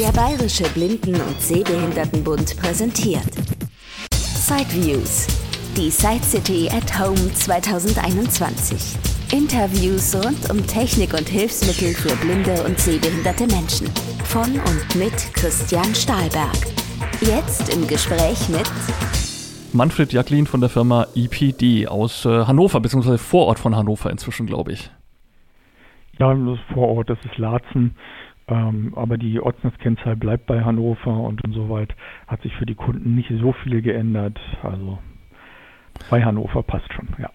Der Bayerische Blinden- und Sehbehindertenbund präsentiert Sideviews, die Side City at Home 2021. Interviews rund um Technik und Hilfsmittel für blinde und sehbehinderte Menschen. Von und mit Christian Stahlberg. Jetzt im Gespräch mit Manfred Jacklin von der Firma EPD aus äh, Hannover, beziehungsweise Vorort von Hannover inzwischen, glaube ich. Ja, das Vorort, das ist Laatzen. Ähm, aber die Ortsnetzkennzahl bleibt bei Hannover und insoweit hat sich für die Kunden nicht so viel geändert. Also bei Hannover passt schon, ja.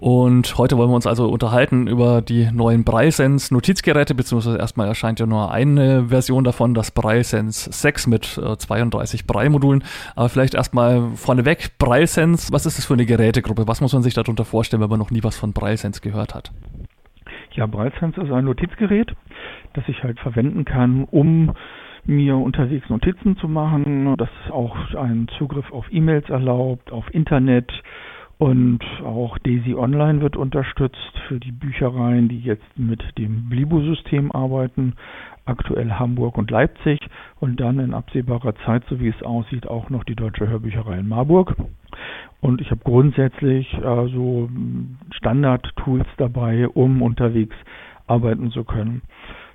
Und heute wollen wir uns also unterhalten über die neuen Braillesense Notizgeräte, beziehungsweise erstmal erscheint ja nur eine Version davon, das Braillesense 6 mit äh, 32 Braille-Modulen. Aber vielleicht erstmal vorneweg, Braillesense, was ist das für eine Gerätegruppe? Was muss man sich darunter vorstellen, wenn man noch nie was von Braillesense gehört hat? Ja, Braillesense ist ein Notizgerät, das ich halt verwenden kann, um mir unterwegs Notizen zu machen, das auch einen Zugriff auf E-Mails erlaubt, auf Internet, und auch Daisy Online wird unterstützt für die Büchereien, die jetzt mit dem Blibo-System arbeiten. Aktuell Hamburg und Leipzig und dann in absehbarer Zeit, so wie es aussieht, auch noch die Deutsche Hörbücherei in Marburg. Und ich habe grundsätzlich äh, so Standard-Tools dabei, um unterwegs arbeiten zu können.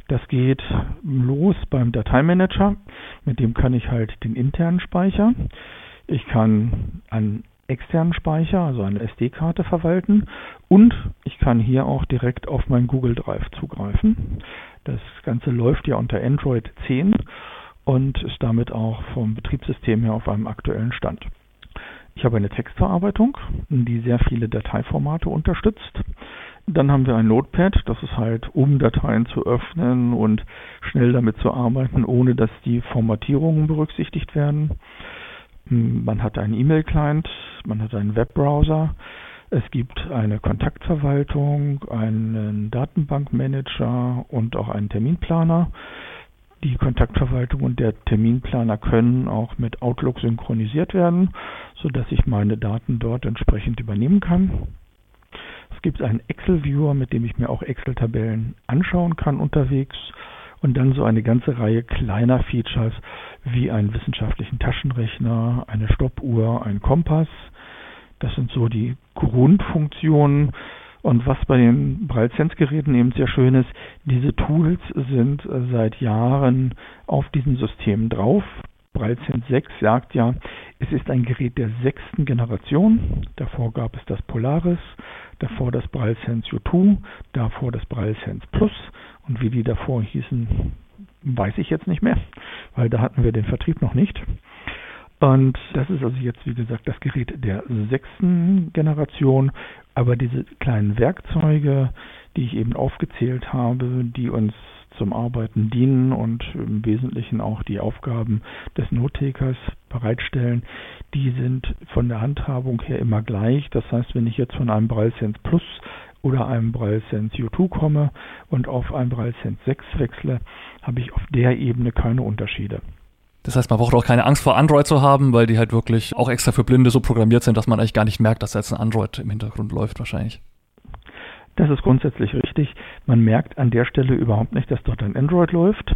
Das geht los beim Dateimanager. Mit dem kann ich halt den internen Speicher. Ich kann an externen Speicher, also eine SD-Karte verwalten und ich kann hier auch direkt auf mein Google Drive zugreifen. Das Ganze läuft ja unter Android 10 und ist damit auch vom Betriebssystem her auf einem aktuellen Stand. Ich habe eine Textverarbeitung, die sehr viele Dateiformate unterstützt. Dann haben wir ein Notepad, das ist halt, um Dateien zu öffnen und schnell damit zu arbeiten, ohne dass die Formatierungen berücksichtigt werden. Man hat einen E-Mail-Client, man hat einen Webbrowser, es gibt eine Kontaktverwaltung, einen Datenbankmanager und auch einen Terminplaner. Die Kontaktverwaltung und der Terminplaner können auch mit Outlook synchronisiert werden, sodass ich meine Daten dort entsprechend übernehmen kann. Es gibt einen Excel-Viewer, mit dem ich mir auch Excel-Tabellen anschauen kann unterwegs und dann so eine ganze Reihe kleiner Features wie einen wissenschaftlichen Taschenrechner, eine Stoppuhr, ein Kompass. Das sind so die Grundfunktionen. Und was bei den Braille-Sense-Geräten eben sehr schön ist, diese Tools sind seit Jahren auf diesen Systemen drauf. BrailleSense 6 sagt ja, es ist ein Gerät der sechsten Generation. Davor gab es das Polaris, davor das BrailleSense U2, davor das BrailleSense Plus und wie die davor hießen, weiß ich jetzt nicht mehr, weil da hatten wir den Vertrieb noch nicht. Und das ist also jetzt, wie gesagt, das Gerät der sechsten Generation. Aber diese kleinen Werkzeuge, die ich eben aufgezählt habe, die uns zum Arbeiten dienen und im Wesentlichen auch die Aufgaben des Nottakers bereitstellen, die sind von der Handhabung her immer gleich. Das heißt, wenn ich jetzt von einem BrailleSense Plus oder einem BrailleSense U2 komme und auf einen BrailleSense 6 wechsle, habe ich auf der Ebene keine Unterschiede. Das heißt, man braucht auch keine Angst vor Android zu haben, weil die halt wirklich auch extra für Blinde so programmiert sind, dass man eigentlich gar nicht merkt, dass jetzt ein Android im Hintergrund läuft wahrscheinlich. Das ist grundsätzlich richtig. Man merkt an der Stelle überhaupt nicht, dass dort ein Android läuft.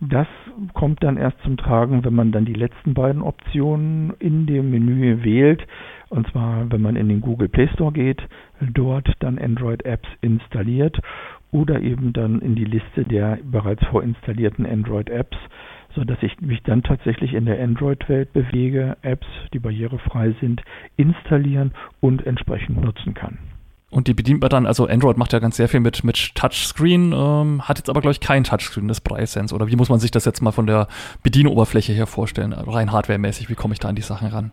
Das kommt dann erst zum Tragen, wenn man dann die letzten beiden Optionen in dem Menü wählt. Und zwar, wenn man in den Google Play Store geht, dort dann Android-Apps installiert oder eben dann in die Liste der bereits vorinstallierten Android-Apps, sodass ich mich dann tatsächlich in der Android-Welt bewege, Apps, die barrierefrei sind, installieren und entsprechend nutzen kann. Und die bedient man dann, also Android macht ja ganz sehr viel mit, mit Touchscreen, ähm, hat jetzt aber, glaube ich, kein Touchscreen, das Braille-Sense. Oder wie muss man sich das jetzt mal von der Bedienoberfläche her vorstellen, rein hardwaremäßig? Wie komme ich da an die Sachen ran?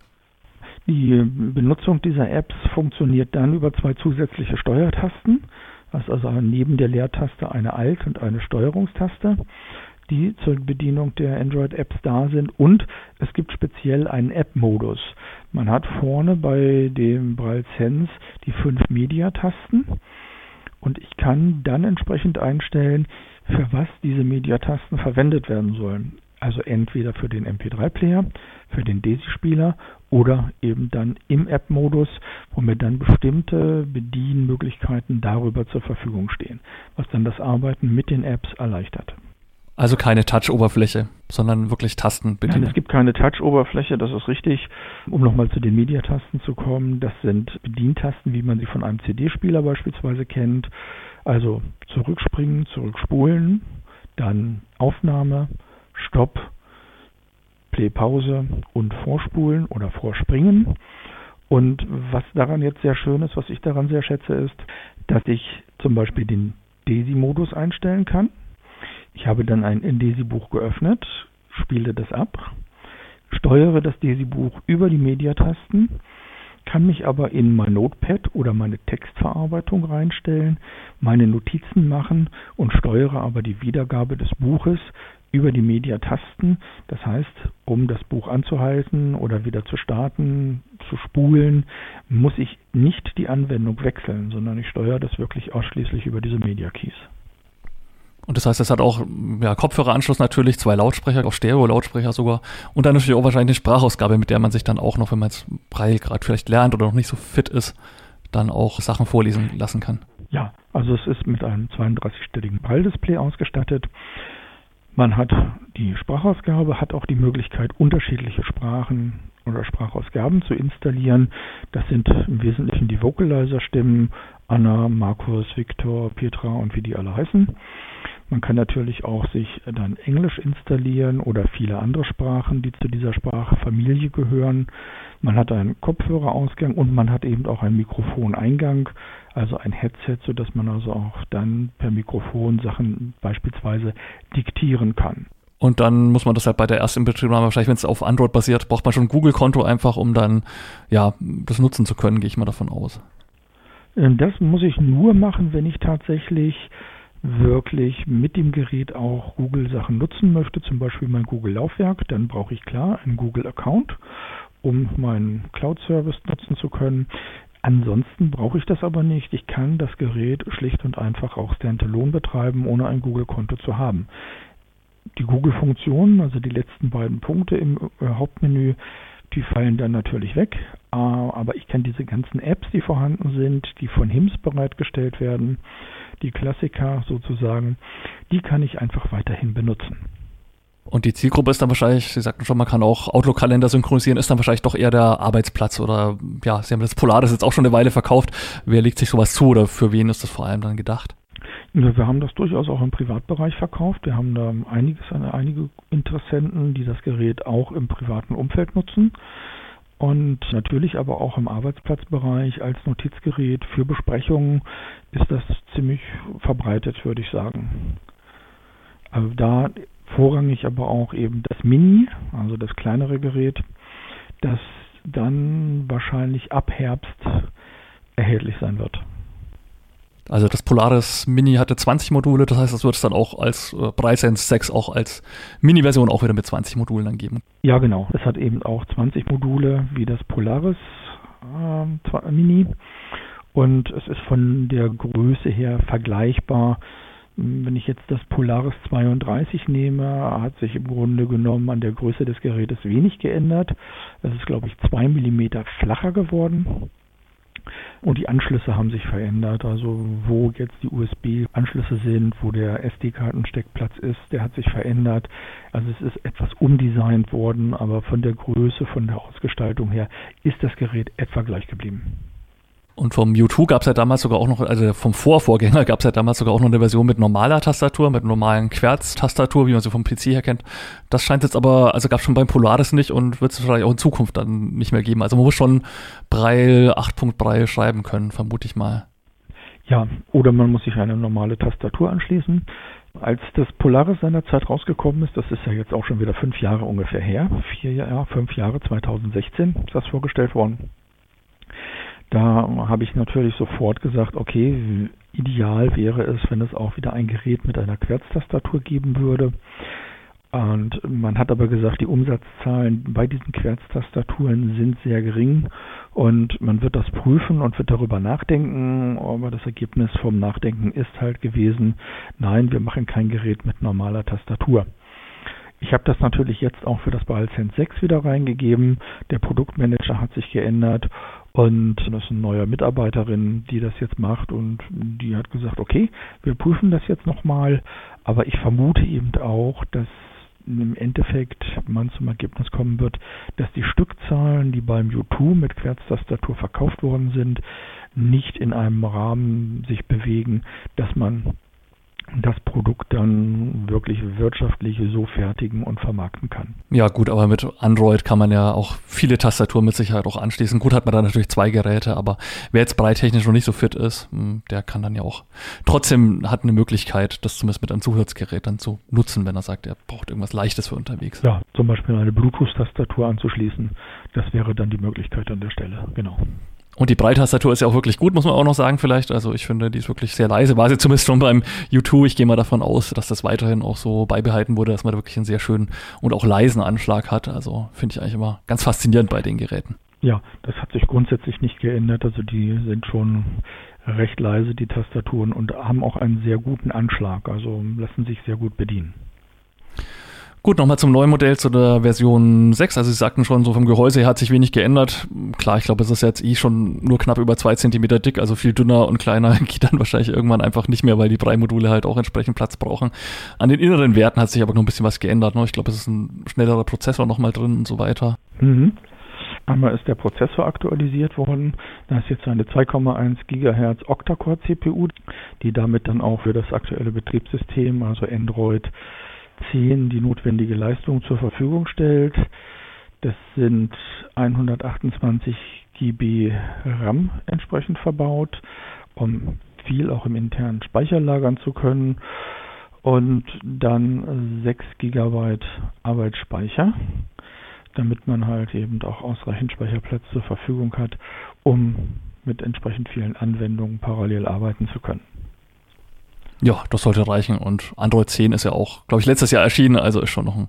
Die Benutzung dieser Apps funktioniert dann über zwei zusätzliche Steuertasten. Das ist also neben der Leertaste eine Alt- und eine Steuerungstaste die zur Bedienung der Android-Apps da sind. Und es gibt speziell einen App-Modus. Man hat vorne bei dem Braille Sense die fünf Mediatasten und ich kann dann entsprechend einstellen, für was diese Mediatasten verwendet werden sollen. Also entweder für den MP3-Player, für den DAISY-Spieler oder eben dann im App-Modus, wo mir dann bestimmte Bedienmöglichkeiten darüber zur Verfügung stehen, was dann das Arbeiten mit den Apps erleichtert. Also keine Touch-Oberfläche, sondern wirklich Tasten. Nein, es gibt keine Touch-Oberfläche, das ist richtig. Um nochmal zu den Mediatasten zu kommen, das sind Bedientasten, wie man sie von einem CD-Spieler beispielsweise kennt. Also zurückspringen, zurückspulen, dann Aufnahme, Stopp, Play, Pause und Vorspulen oder Vorspringen. Und was daran jetzt sehr schön ist, was ich daran sehr schätze, ist, dass ich zum Beispiel den DESI-Modus einstellen kann. Ich habe dann ein DESI-Buch geöffnet, spiele das ab, steuere das DESI-Buch über die Mediatasten, kann mich aber in mein Notepad oder meine Textverarbeitung reinstellen, meine Notizen machen und steuere aber die Wiedergabe des Buches über die Mediatasten. Das heißt, um das Buch anzuhalten oder wieder zu starten, zu spulen, muss ich nicht die Anwendung wechseln, sondern ich steuere das wirklich ausschließlich über diese Media Keys. Und das heißt, es hat auch ja, Kopfhöreranschluss natürlich, zwei Lautsprecher, auch Stereo-Lautsprecher sogar. Und dann natürlich auch wahrscheinlich eine Sprachausgabe, mit der man sich dann auch noch, wenn man jetzt Braille gerade vielleicht lernt oder noch nicht so fit ist, dann auch Sachen vorlesen lassen kann. Ja, also es ist mit einem 32-stelligen Braille-Display ausgestattet. Man hat die Sprachausgabe, hat auch die Möglichkeit, unterschiedliche Sprachen oder Sprachausgaben zu installieren. Das sind im Wesentlichen die Vocalizer-Stimmen, Anna, Markus, Viktor, Petra und wie die alle heißen. Man kann natürlich auch sich dann Englisch installieren oder viele andere Sprachen, die zu dieser Sprachfamilie gehören. Man hat einen Kopfhörerausgang und man hat eben auch einen Mikrofoneingang, also ein Headset, sodass man also auch dann per Mikrofon Sachen beispielsweise diktieren kann. Und dann muss man das halt bei der ersten Betriebnahme, wahrscheinlich wenn es auf Android basiert, braucht man schon ein Google-Konto einfach, um dann ja das nutzen zu können, gehe ich mal davon aus. Ähm, das muss ich nur machen, wenn ich tatsächlich wirklich mit dem Gerät auch Google-Sachen nutzen möchte, zum Beispiel mein Google-Laufwerk, dann brauche ich klar einen Google-Account, um meinen Cloud-Service nutzen zu können. Ansonsten brauche ich das aber nicht. Ich kann das Gerät schlicht und einfach auch standalone betreiben, ohne ein Google-Konto zu haben. Die Google-Funktionen, also die letzten beiden Punkte im äh, Hauptmenü, die fallen dann natürlich weg, äh, aber ich kann diese ganzen Apps, die vorhanden sind, die von HIMS bereitgestellt werden, die Klassiker sozusagen, die kann ich einfach weiterhin benutzen. Und die Zielgruppe ist dann wahrscheinlich, Sie sagten schon, man kann auch Outlook-Kalender synchronisieren, ist dann wahrscheinlich doch eher der Arbeitsplatz oder ja, Sie haben das Polaris jetzt auch schon eine Weile verkauft. Wer legt sich sowas zu oder für wen ist das vor allem dann gedacht? Wir haben das durchaus auch im Privatbereich verkauft. Wir haben da einiges, einige Interessenten, die das Gerät auch im privaten Umfeld nutzen. Und natürlich aber auch im Arbeitsplatzbereich als Notizgerät für Besprechungen ist das ziemlich verbreitet, würde ich sagen. Also da vorrangig aber auch eben das Mini, also das kleinere Gerät, das dann wahrscheinlich ab Herbst erhältlich sein wird. Also das Polaris Mini hatte 20 Module, das heißt, das wird es dann auch als äh, Breitsense 6 auch als Mini-Version auch wieder mit 20 Modulen dann geben. Ja, genau. Es hat eben auch 20 Module wie das Polaris äh, Mini und es ist von der Größe her vergleichbar. Wenn ich jetzt das Polaris 32 nehme, hat sich im Grunde genommen an der Größe des Gerätes wenig geändert. Es ist, glaube ich, 2 mm flacher geworden. Und die Anschlüsse haben sich verändert. Also wo jetzt die USB-Anschlüsse sind, wo der SD-Kartensteckplatz ist, der hat sich verändert. Also es ist etwas umdesignt worden, aber von der Größe, von der Ausgestaltung her ist das Gerät etwa gleich geblieben. Und vom U2 gab es ja damals sogar auch noch, also vom Vorvorgänger gab es ja damals sogar auch noch eine Version mit normaler Tastatur, mit normalen Querz-Tastatur, wie man sie vom PC her kennt. Das scheint jetzt aber, also gab es schon beim Polaris nicht und wird es wahrscheinlich auch in Zukunft dann nicht mehr geben. Also man muss schon Braille, 8. Braille schreiben können, vermute ich mal. Ja, oder man muss sich eine normale Tastatur anschließen. Als das Polaris seinerzeit rausgekommen ist, das ist ja jetzt auch schon wieder fünf Jahre ungefähr her, vier Jahre, fünf Jahre, 2016 ist das vorgestellt worden. Da habe ich natürlich sofort gesagt, okay, ideal wäre es, wenn es auch wieder ein Gerät mit einer Querztastatur geben würde. Und man hat aber gesagt, die Umsatzzahlen bei diesen Querztastaturen sind sehr gering und man wird das prüfen und wird darüber nachdenken. Aber das Ergebnis vom Nachdenken ist halt gewesen, nein, wir machen kein Gerät mit normaler Tastatur. Ich habe das natürlich jetzt auch für das BALSense 6 wieder reingegeben. Der Produktmanager hat sich geändert Und das ist eine neue Mitarbeiterin, die das jetzt macht und die hat gesagt, okay, wir prüfen das jetzt nochmal, aber ich vermute eben auch, dass im Endeffekt man zum Ergebnis kommen wird, dass die Stückzahlen, die beim U2 mit Querztastatur verkauft worden sind, nicht in einem Rahmen sich bewegen, dass man das Produkt dann wirklich wirtschaftlich so fertigen und vermarkten kann. Ja gut, aber mit Android kann man ja auch viele Tastaturen mit Sicherheit auch anschließen. Gut hat man da natürlich zwei Geräte, aber wer jetzt breittechnisch noch nicht so fit ist, hm, der kann dann ja auch trotzdem hat eine Möglichkeit, das zumindest mit einem Zusatzgerät dann zu nutzen, wenn er sagt, er braucht irgendwas Leichtes für unterwegs. Ja, zum Beispiel eine Bluetooth-Tastatur anzuschließen, das wäre dann die Möglichkeit an der Stelle, genau. Und die Breitastatur ist ja auch wirklich gut, muss man auch noch sagen vielleicht. Also ich finde, die ist wirklich sehr leise. War sie zumindest schon beim U2. Ich gehe mal davon aus, dass das weiterhin auch so beibehalten wurde, dass man da wirklich einen sehr schönen und auch leisen Anschlag hat. Also finde ich eigentlich immer ganz faszinierend bei den Geräten. Ja, das hat sich grundsätzlich nicht geändert. Also die sind schon recht leise, die Tastaturen, und haben auch einen sehr guten Anschlag. Also lassen sich sehr gut bedienen. Gut, nochmal zum neuen Modell, zu der Version 6. Also Sie sagten schon, so vom Gehäuse her hat sich wenig geändert. Klar, ich glaube, es ist jetzt eh schon nur knapp über zwei Zentimeter dick, also viel dünner und kleiner geht dann wahrscheinlich irgendwann einfach nicht mehr, weil die Brei-Module halt auch entsprechend Platz brauchen. An den inneren Werten hat sich aber noch ein bisschen was geändert. Ne? Ich glaube, es ist ein schnellerer Prozessor nochmal drin und so weiter. Mhm. Einmal ist der Prozessor aktualisiert worden. Da ist jetzt eine 2,1 GHz Octa-Core CPU, die damit dann auch für das aktuelle Betriebssystem, also Android 10 die notwendige Leistung zur Verfügung stellt. Das sind 128 GB RAM entsprechend verbaut, um viel auch im internen Speicher lagern zu können. Und dann 6 GB Arbeitsspeicher, damit man halt eben auch ausreichend Speicherplatz zur Verfügung hat, um mit entsprechend vielen Anwendungen parallel arbeiten zu können. Ja, das sollte reichen. Und Android 10 ist ja auch, glaube ich, letztes Jahr erschienen, also ist schon noch ein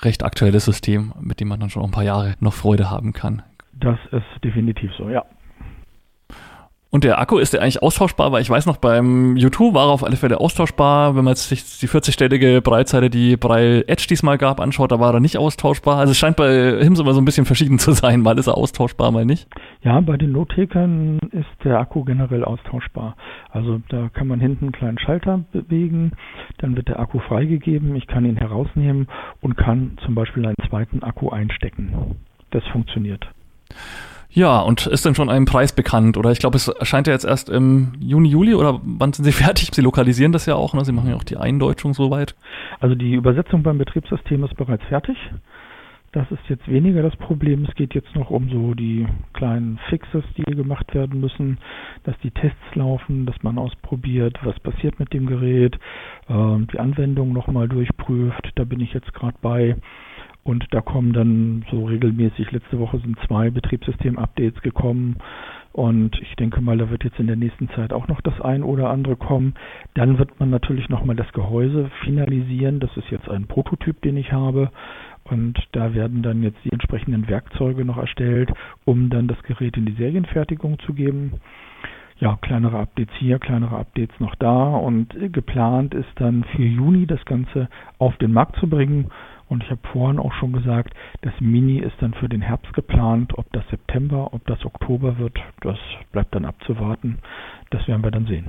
recht aktuelles System, mit dem man dann schon ein paar Jahre noch Freude haben kann. Das ist definitiv so, ja. Und der Akku ist der eigentlich austauschbar, weil ich weiß noch, beim U2 war er auf alle Fälle austauschbar. Wenn man sich die 40-stellige Breitseite, die Braille Edge diesmal gab, anschaut, da war er nicht austauschbar. Also es scheint bei HIMS immer so ein bisschen verschieden zu sein. Mal ist er austauschbar, mal nicht. Ja, bei den Notekern ist der Akku generell austauschbar. Also da kann man hinten einen kleinen Schalter bewegen, dann wird der Akku freigegeben. Ich kann ihn herausnehmen und kann zum Beispiel einen zweiten Akku einstecken. Das funktioniert. Ja, und ist denn schon ein Preis bekannt? Oder ich glaube, es erscheint ja jetzt erst im Juni, Juli oder wann sind Sie fertig? Sie lokalisieren das ja auch, ne? Sie machen ja auch die Eindeutschung soweit. Also die Übersetzung beim Betriebssystem ist bereits fertig. Das ist jetzt weniger das Problem. Es geht jetzt noch um so die kleinen Fixes, die gemacht werden müssen, dass die Tests laufen, dass man ausprobiert, was passiert mit dem Gerät, äh, die Anwendung nochmal durchprüft. Da bin ich jetzt gerade bei. Und da kommen dann so regelmäßig, letzte Woche sind zwei Betriebssystem-Updates gekommen. Und ich denke mal, da wird jetzt in der nächsten Zeit auch noch das ein oder andere kommen. Dann wird man natürlich nochmal das Gehäuse finalisieren. Das ist jetzt ein Prototyp, den ich habe. Und da werden dann jetzt die entsprechenden Werkzeuge noch erstellt, um dann das Gerät in die Serienfertigung zu geben. Ja, kleinere Updates hier, kleinere Updates noch da. Und geplant ist dann für Juni das Ganze auf den Markt zu bringen und ich habe vorhin auch schon gesagt, das Mini ist dann für den Herbst geplant. Ob das September, ob das Oktober wird, das bleibt dann abzuwarten. Das werden wir dann sehen.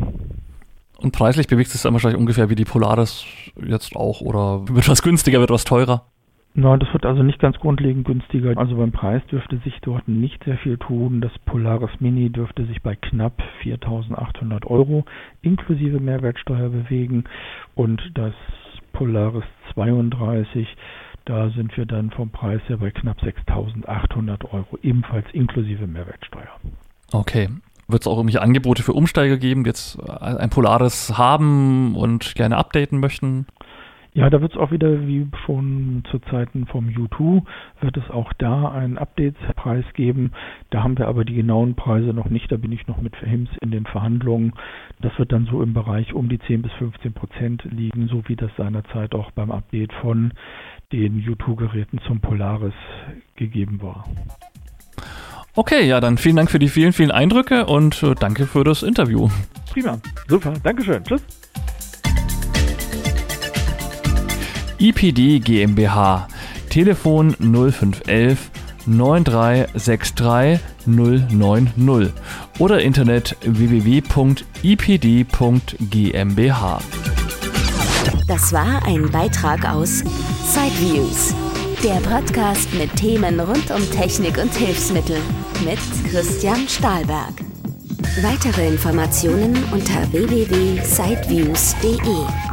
Und preislich bewegt es sich dann wahrscheinlich ungefähr wie die Polaris jetzt auch oder wird was günstiger, wird was teurer? Nein, das wird also nicht ganz grundlegend günstiger. Also beim Preis dürfte sich dort nicht sehr viel tun. Das Polaris Mini dürfte sich bei knapp 4.800 Euro inklusive Mehrwertsteuer bewegen und das Polaris 32. Da sind wir dann vom Preis her bei knapp 6.800 Euro, ebenfalls inklusive Mehrwertsteuer. Okay. Wird es auch irgendwelche Angebote für Umsteiger geben, die jetzt ein Polaris haben und gerne updaten möchten? Ja, da wird es auch wieder, wie schon zu Zeiten vom U2, wird es auch da einen Updates-Preis geben. Da haben wir aber die genauen Preise noch nicht. Da bin ich noch mit HIMS in den Verhandlungen. Das wird dann so im Bereich um die 10 bis 15 Prozent liegen, so wie das seinerzeit auch beim Update von den U2-Geräten zum Polaris gegeben war. Okay, ja, dann vielen Dank für die vielen, vielen Eindrücke und äh, danke für das Interview. Prima, super, Dankeschön, tschüss. IPD GmbH. Telefon 0511 9363 090 oder Internet www.ipd.gmbh. Das war ein Beitrag aus Sideviews, der Podcast mit Themen rund um Technik und Hilfsmittel mit Christian Stahlberg. Weitere Informationen unter www.sideviews.de.